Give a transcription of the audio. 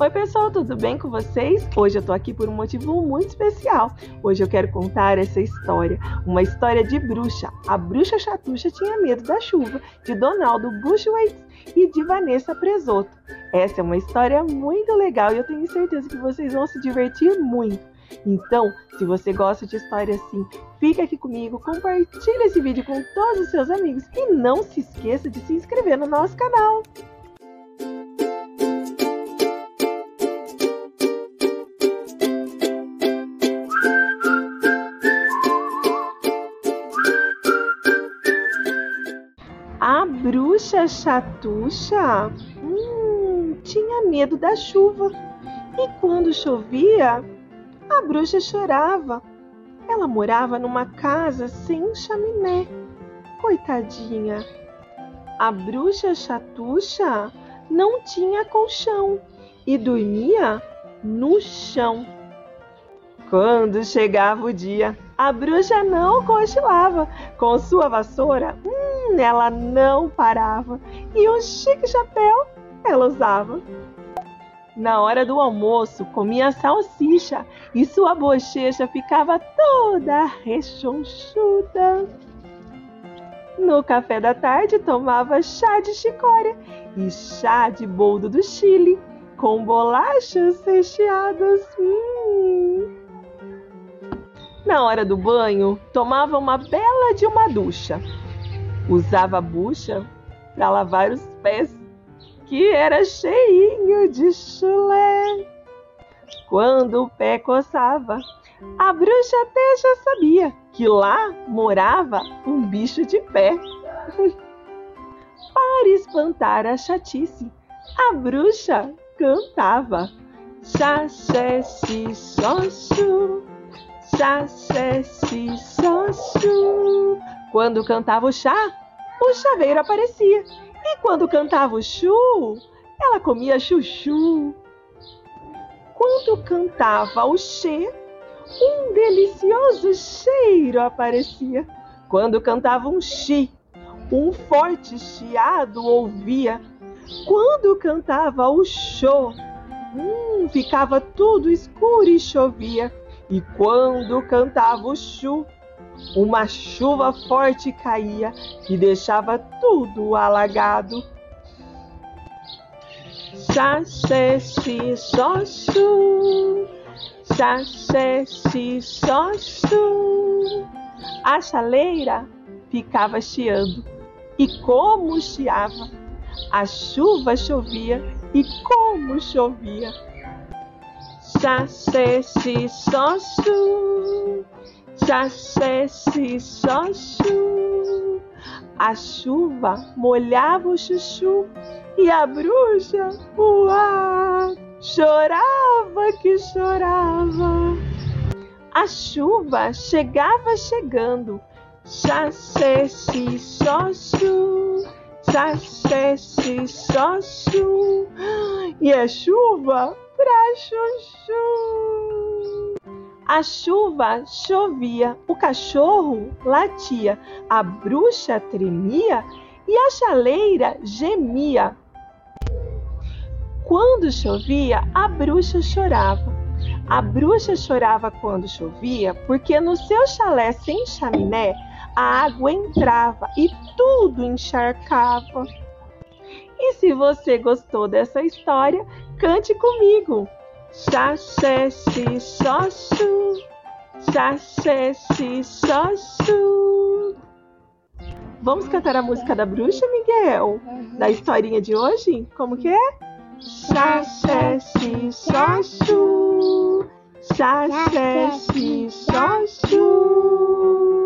Oi, pessoal, tudo bem com vocês? Hoje eu tô aqui por um motivo muito especial. Hoje eu quero contar essa história, uma história de bruxa. A bruxa chatucha tinha medo da chuva, de Donaldo Bushwaits e de Vanessa Presoto. Essa é uma história muito legal e eu tenho certeza que vocês vão se divertir muito. Então, se você gosta de história assim, fica aqui comigo, compartilhe esse vídeo com todos os seus amigos e não se esqueça de se inscrever no nosso canal. Bruxa chatucha hum, tinha medo da chuva e quando chovia, a bruxa chorava. Ela morava numa casa sem chaminé. Coitadinha. A bruxa chatucha não tinha colchão e dormia no chão. Quando chegava o dia, a bruxa não cochilava. Com sua vassoura, ela não parava. E um chique chapéu ela usava. Na hora do almoço, comia salsicha e sua bochecha ficava toda rechonchuda. No café da tarde, tomava chá de chicória e chá de boldo do Chile, com bolachas recheadas. Hum. Na hora do banho, tomava uma bela de uma ducha. Usava a bucha para lavar os pés que era cheinho de chulé. Quando o pé coçava, a bruxa até já sabia que lá morava um bicho de pé. Para espantar a chatice, a bruxa cantava. Chá, xé, xi, xoxu, chá, xé, xi, xoxu. Quando cantava o chá, o chaveiro aparecia e quando cantava o chu, ela comia chuchu. Quando cantava o che, um delicioso cheiro aparecia. Quando cantava um chi, um forte chiado ouvia. Quando cantava o show, hum, ficava tudo escuro e chovia. E quando cantava o chu, uma chuva forte caía e deixava tudo alagado. Xaxexi xoxu, xaxexi xoxu. A chaleira ficava chiando e como chiava. A chuva chovia e como chovia. Xaxexi Xaxexi, xoxu. A chuva molhava o chuchu e a bruxa, uá, chorava que chorava. A chuva chegava chegando, xaxexi, xoxu, xaxexi, xoxu. E a chuva pra chuchu. A chuva chovia, o cachorro latia, a bruxa tremia e a chaleira gemia. Quando chovia, a bruxa chorava. A bruxa chorava quando chovia, porque no seu chalé sem chaminé a água entrava e tudo encharcava. E se você gostou dessa história, cante comigo. Xaxexi, xoxu, xaxexi, xoxu. Vamos cantar a música da bruxa, Miguel? Da historinha de hoje? Como que é? Xaxexi, xoxu, xaxexi, xoxu.